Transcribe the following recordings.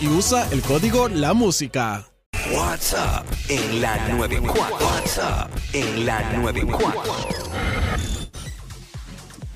Y usa el código La Música. WhatsApp en la 94. WhatsApp en la 94.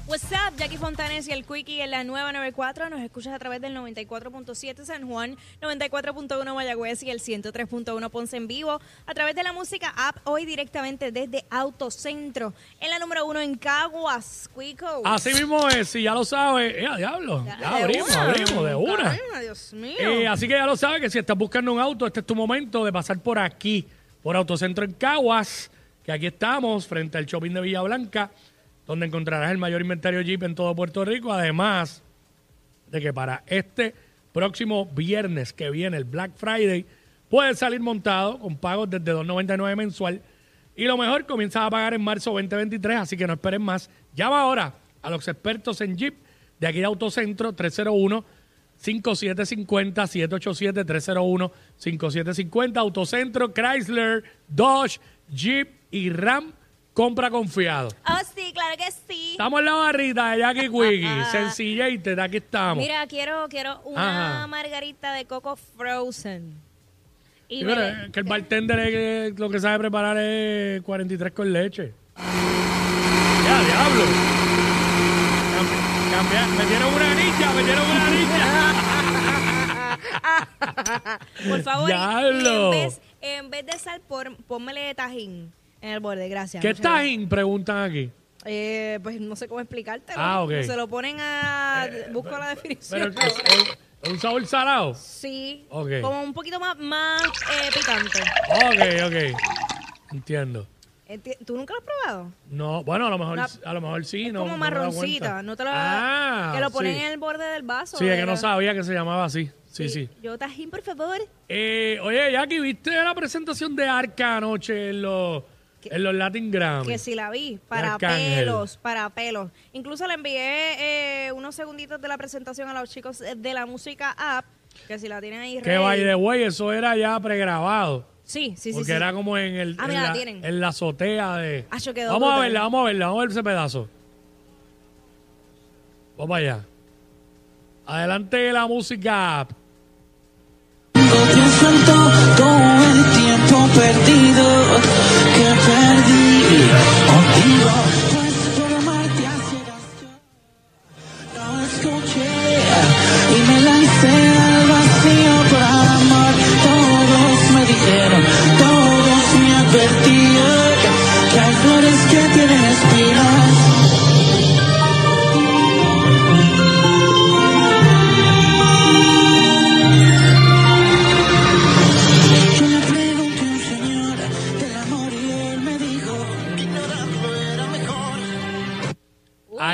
What's up, Jackie Fontanes y el Quickie en la nueva 94. Nos escuchas a través del 94.7 San Juan, 94.1 Mayagüez y el 103.1 Ponce en vivo. A través de la música app, hoy directamente desde Autocentro. En la número uno en Caguas, Quico. Así mismo es, si ya lo sabes. ¡Eh, diablo! Ya, abrimos, una. abrimos, de una. Ay, Dios mío. Eh, así que ya lo sabes que si estás buscando un auto, este es tu momento de pasar por aquí, por Autocentro en Caguas, que aquí estamos, frente al shopping de Villa Blanca, donde encontrarás el mayor inventario Jeep en todo Puerto Rico. Además de que para este próximo viernes que viene, el Black Friday, puedes salir montado con pagos desde 2.99 mensual. Y lo mejor, comienzas a pagar en marzo 2023, así que no esperes más. Llama ahora a los expertos en Jeep de aquí de Autocentro 301 5750 787 301 5750 Autocentro Chrysler Dodge Jeep y Ram compra confiado. Oh, sí, claro que sí. Estamos en la barrita de Jackie Quickie, sencillete, de aquí estamos. Mira, quiero, quiero una Ajá. margarita de coco frozen. Y Sí, me- que el bartender es que lo que sabe preparar es 43 con leche. Ya, diablo. Cambia, cambia. Metieron una anilla, metieron una anilla. Por favor, y- y Diablo. en vez, en vez de sal, por, pónmele tajín en el borde, gracias. ¿Qué tajín? Preguntan aquí. Eh, pues no sé cómo explicártelo. Ah, ok. Se lo ponen a... busco la Pero definición. es, es- es un sabor salado. sí, Ok. como un poquito más, más eh, picante. Ok, ok. Entiendo. Enti- ¿Tú nunca lo has probado? No, bueno, a lo mejor, Una- a lo mejor sí, no. como no me he dado marroncita. cuenta. No te lo Ah, Que lo ponen sí. en el borde del vaso. Sí, es que no sabía que se llamaba así. Sí, sí. Yo tajín, por favor. Eh, oye, Jackie, ¿viste la presentación de Arca anoche en los, ¿Qué? en los Latin Grammy? Que si la vi, para Arcángel. pelos, para pelos. Incluso le envié eh, unos segunditos de la presentación a los chicos de la música app, que si la tienen ahí Que by the way, eso era ya pregrabado. Sí, sí, sí. porque sí. era como en, el, Ah, en, mira, la la, tienen. en la azotea de. Ah, yo quedó vamos a verla, vamos a verla, vamos a ver ese pedazo. Vamos para allá. Adelante la música. En todo el tiempo perdido que perdí contigo. Pues por amarte a ciegas no escuché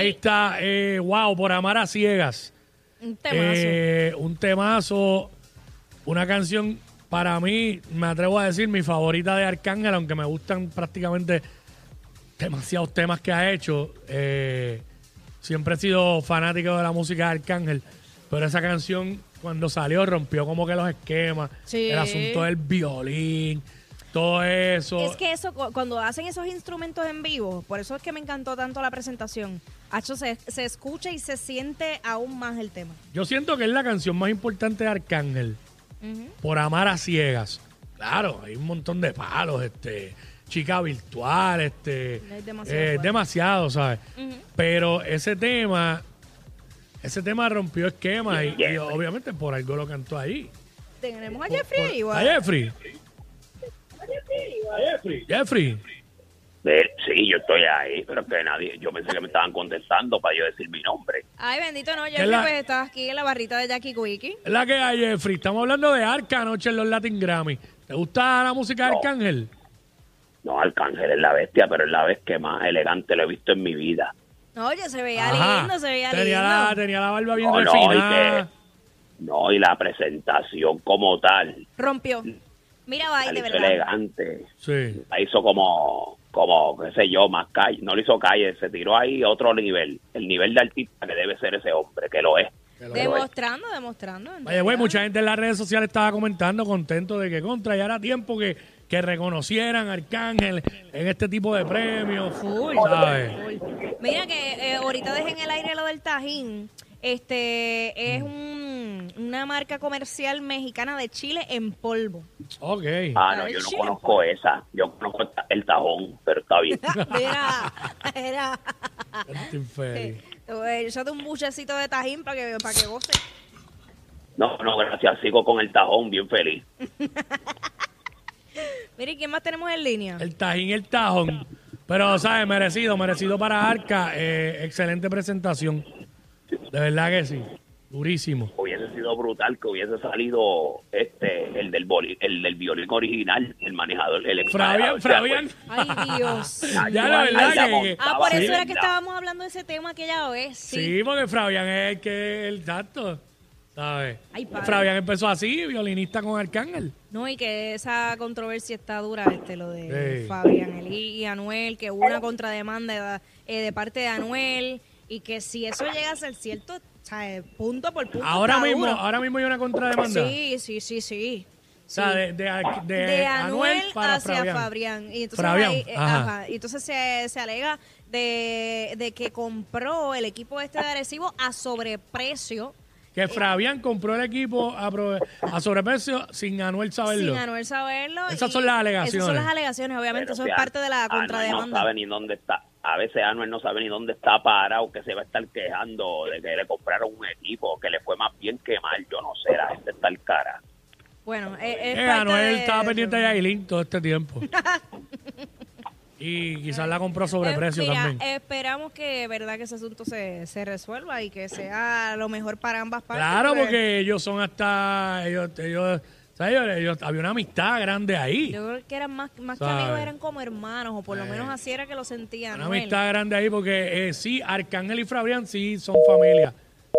Ahí está, eh, wow, por amar a ciegas. Un temazo. Eh, un temazo, una canción para mí, me atrevo a decir, mi favorita de Arcángel, aunque me gustan prácticamente demasiados temas que ha hecho. Eh, siempre he sido fanático de la música de Arcángel, pero esa canción cuando salió rompió como que los esquemas, Sí. el asunto del violín, todo eso. Es que eso, cu- cuando hacen esos instrumentos en vivo, por eso es que me encantó tanto la presentación. Hacho, se, se escucha y se siente aún más el tema. Yo siento que es la canción más importante de Arcángel. Por amar a ciegas. Claro, hay un montón de palos, este, chica virtual, este. Es demasiado eh, demasiado, ¿sabes? Pero ese tema ese tema rompió esquemas y, y Jeffrey. obviamente por algo lo cantó ahí. Tenemos a Jeffrey ahí, ¿A igual. Jeffrey? Jeffrey. Sí, yo estoy ahí, pero es que nadie, yo pensé que me estaban contestando para yo decir mi nombre. Ay, bendito no, Jeffrey, la- pues estás aquí en la barrita de Jackie Quickie. Es la que hay, Jeffrey. Estamos hablando de Arca anoche en los Latin Grammy. ¿Te gusta la música de No. Arcángel? No, Arcángel es la bestia, pero es la vez que más elegante lo he visto en mi vida. No, Oye, se veía Ajá. lindo, se veía tenía lindo. La, tenía la barba bien No, no, y refinada. que- No, y la presentación como tal, Rompió. Mira, bye, de hizo verdad. elegante. Sí. La hizo como, como, qué sé yo, más calle. No le hizo calle, se tiró ahí a otro nivel. El nivel de artista que debe ser ese hombre, que lo es. Que lo es. Demostrando, demostrando. Oye, güey, mucha gente en las redes sociales estaba comentando, contento de que contra, ya era tiempo que, que reconocieran a Arcángel en este tipo de premios. Full. ¿sabes? Mira que eh, ahorita dejé en el aire lo del Tajín. Este es Mm. un, una marca comercial mexicana de Chile en polvo. Ok. Ah, no, yo no conozco esa. Yo conozco el tajón, pero está bien. Mira, era. Este infeliz. Échate un buchecito de Tajín para que, para que goce. No, no, gracias. Sigo con el tajón, bien feliz. Mira, ¿y quién más tenemos en línea? El tajín, el tajón. Pero, ¿sabes? Merecido, merecido para Arca. Eh, excelente presentación. De verdad que sí. Durísimo. Hubiese sido brutal que hubiese salido este el del boli- el del violín original, el manejador, el Fabián, exmanejador, o sea, Fabián. Ay, Dios. pues, Ya la verdad que- Ah, por eso era que estábamos hablando de ese tema aquella vez. Sí. Sí, porque Fabián es el que el dato. ¿Sabes? Ay, padre. Fabián empezó así, violinista con Arcángel. No, y que esa controversia está dura, este, lo de Sí. Fabián y Anuel, que hubo una contrademanda eh, de parte de Anuel, y que si eso llega a ser cierto, o sea, eh, punto por punto. Ahora mismo, ahora mismo hay una contrademanda. Sí, sí, sí, sí. O sea, Sí. de, de, Ar- de de Anuel Anuel para hacia Fabián. Fabián. Y entonces, Fabián, ahí, eh, ajá. ajá, y entonces se, se alega de, de que compró el equipo este de Arecibo a sobreprecio. Que Fabián compró el equipo a, prove- a sobreprecio sin Anuel saberlo. Sin Anuel saberlo. Esas son las alegaciones. Esas son las alegaciones, obviamente, Pero eso si es parte de la Anuel no contrademanda. sabe ni dónde está. A veces Anuel no sabe ni dónde está parado, que se va a estar quejando de que le compraron un equipo, que le fue más bien que mal. Yo no sé, la gente está al cara. Bueno, es, es Eh, Anuel estaba pendiente de Yailin todo este tiempo. y quizás la compró a sobreprecio Eh, mira, también. esperamos que, verdad, que ese asunto se, se resuelva y que sea lo mejor para ambas partes. Claro, pues, porque ellos son hasta. Ellos, ellos, ¿sabes? Ellos- ellos- había una amistad grande ahí. Yo creo que eran más, más que ¿Sabe? amigos, eran como hermanos, o por lo Eh, menos así era que lo sentían. Una amistad grande ahí porque eh, sí, Arcángel y Fabián sí son familia.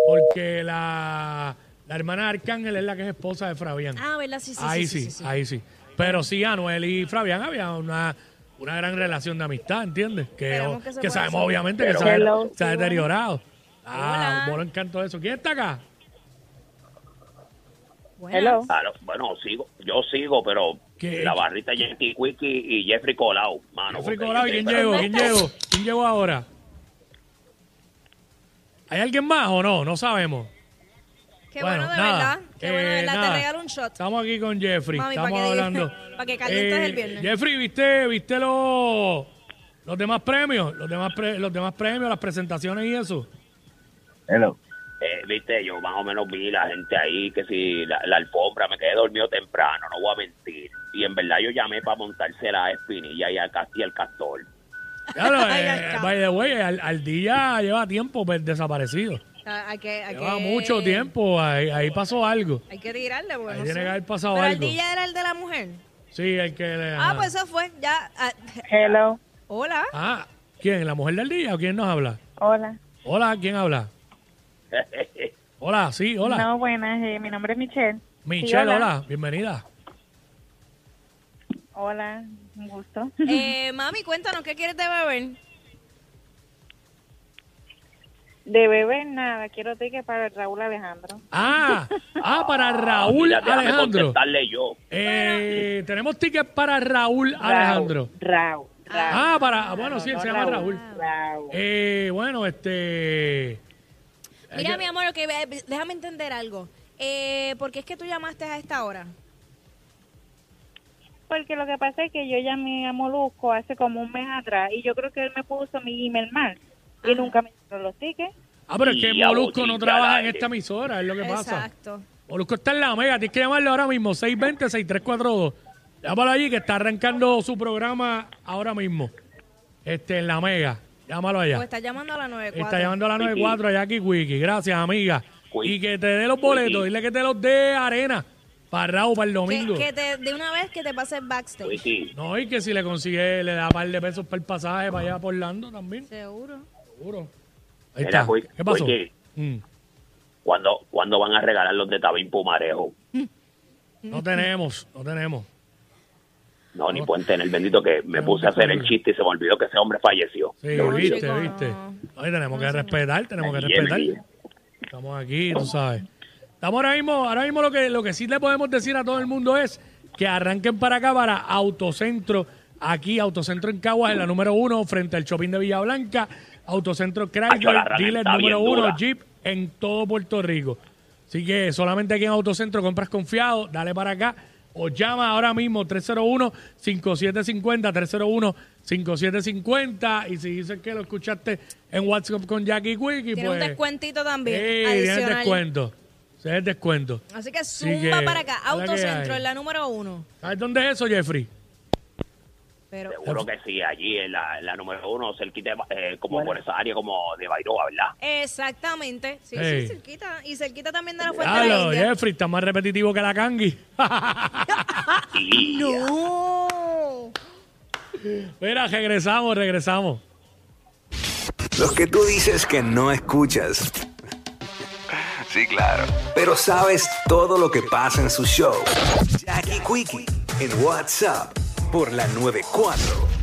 Porque la, la hermana de Arcángel es la que es esposa de Fabián. Ah, ¿verdad? Sí, sí, ahí sí, sí, sí, sí, sí. ahí sí. Pero sí, Anuel y Fabián había una, una gran relación de amistad, ¿entiendes? Que, Esperemos que se que pueda sabemos hacer. obviamente que Pero- se, ha- Hello, se ha sí, deteriorado. Ah, Hola. bueno, encanto eso. ¿Quién está acá? Hello. Claro, bueno, sigo, yo sigo, pero ¿Qué? la barrita Yankee Quickie y Jeffrey Colau, mano. Jeffrey Colau, ¿y ¿quién pero- llegó? ¿Quién llegó? ¿Quién llegó ahora? ¿Hay alguien más o no? No sabemos. Qué bueno, de nada. verdad. Qué bueno, de Eh, verdad. nada. Te regalo un shot. Estamos aquí con Jeffrey. Mami, Estamos pa' que- hablando. pa' que calientes el viernes. Jeffrey, ¿viste, viste los, los demás premios? Los demás, pre- los demás premios, las presentaciones y eso. Hello. Eh, viste, yo más o menos vi la gente ahí, que si la, la alfombra, me quedé dormido temprano, no voy a mentir. Y en verdad yo llamé para montársela a Espinilla y a Casti el Castor. Claro, eh, by the way, al, al día lleva tiempo pues, desaparecido. Ah, Hay que, hay Lleva que- mucho tiempo, ahí, ahí pasó algo. Hay que tirarle, bueno. Ahí no tiene sé. que haber pasado Pero el algo. día era el de la mujer. Sí, el que le... Ah, pues eso fue. Ya. ah, Hello. hola. Ah, ¿quién? ¿La mujer del día o quién nos habla? Hola. Hola, ¿quién habla? Hola, sí, hola. No, buenas. eh, mi nombre es Michelle. Michelle, Sí, hola. bienvenida. Hola, un gusto. Eh, mami, cuéntanos, ¿qué quieres de beber? De beber nada, quiero ticket para Raúl Alejandro. Ah, ah, para Raúl Mira, Alejandro. contestarle yo. Eh, tenemos tickets para Raúl Alejandro. Raúl. Raúl. Ah, para, bueno, sí, él No, se llama Raúl. Raúl. Eh, bueno, este... Mira, que- mi amor, que déjame entender algo. Eh, ¿Por qué es que tú llamaste a esta hora? Porque lo que pasa es que yo llamé a Molusco hace como un mes atrás y yo creo que él me puso mi email mal y nunca me dieron los tickets. Ah, pero es que Molusco no trabaja en esta emisora, es lo que pasa. Exacto. Molusco está en la mega, tienes que llamarlo ahora mismo, 620-6342. Llámalo allí que está arrancando su programa ahora mismo. Este, en la mega. Llámalo allá. O está llamando a la 94. Está llamando a la 94 a Jackie Wiki. Gracias, amiga. Wiki. Y que te dé los boletos. Dile que te los dé arena. Para Raúl, para el domingo. que te, de una vez que te pase el backstage. Wiki, No, y que si le consigue, le da un par de pesos para el pasaje para allá por Orlando también. Seguro. Seguro. Ahí Mira, está. Wiki, ¿Qué pasó? Wiki. Mm. ¿cuándo, ¿cuándo van a regalar los de Tabín Pumarejo? No tenemos, no tenemos. No, ni pueden tener, bendito que me puse a hacer el chiste y se me olvidó que ese hombre falleció. Sí, No, viste. Oye, tenemos que respetar, tenemos que respetar. Estamos aquí, tú sabes. Estamos ahora mismo, ahora mismo lo que, lo que sí le podemos decir a todo el mundo es que arranquen para acá, para Autocentro, aquí, Autocentro en Caguas, en la número uno, frente al shopping de Villa Blanca, Autocentro Chrysler, dealer número uno. Jeep, en todo Puerto Rico. Así que solamente aquí en Autocentro compras confiado, dale para acá o llama ahora mismo 301-5750, 301-5750 y si dices que lo escuchaste en WhatsApp con Jackie Quickie, Tiene pues... un descuentito también. Sí, tiene descuento. Es el descuento. Así que Así zumba que, para acá. es Autocentro en la número uno. ¿Sabes dónde es eso, Jeffrey? Pero Seguro que sí, allí en la, en la número uno, cerquita, de- eh, como por esa área como de Bairoa, ¿verdad? exactamente. Sí, Hey. sí, cerquita. Y cerquita también de la fuente de la India. Jeffrey, está más repetitivo que la Kangi. No. Mira, regresamos, regresamos. Los que tú dices que no escuchas. Sí, claro. Pero sabes todo lo que pasa en su show. Jackie Quickie en WhatsApp por la 94.